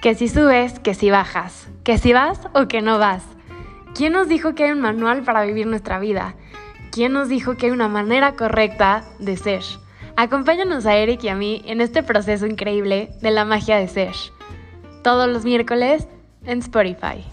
Que si subes, que si bajas, que si vas o que no vas. ¿Quién nos dijo que hay un manual para vivir nuestra vida? ¿Quién nos dijo que hay una manera correcta de ser? Acompáñanos a Eric y a mí en este proceso increíble de la magia de ser. Todos los miércoles en Spotify.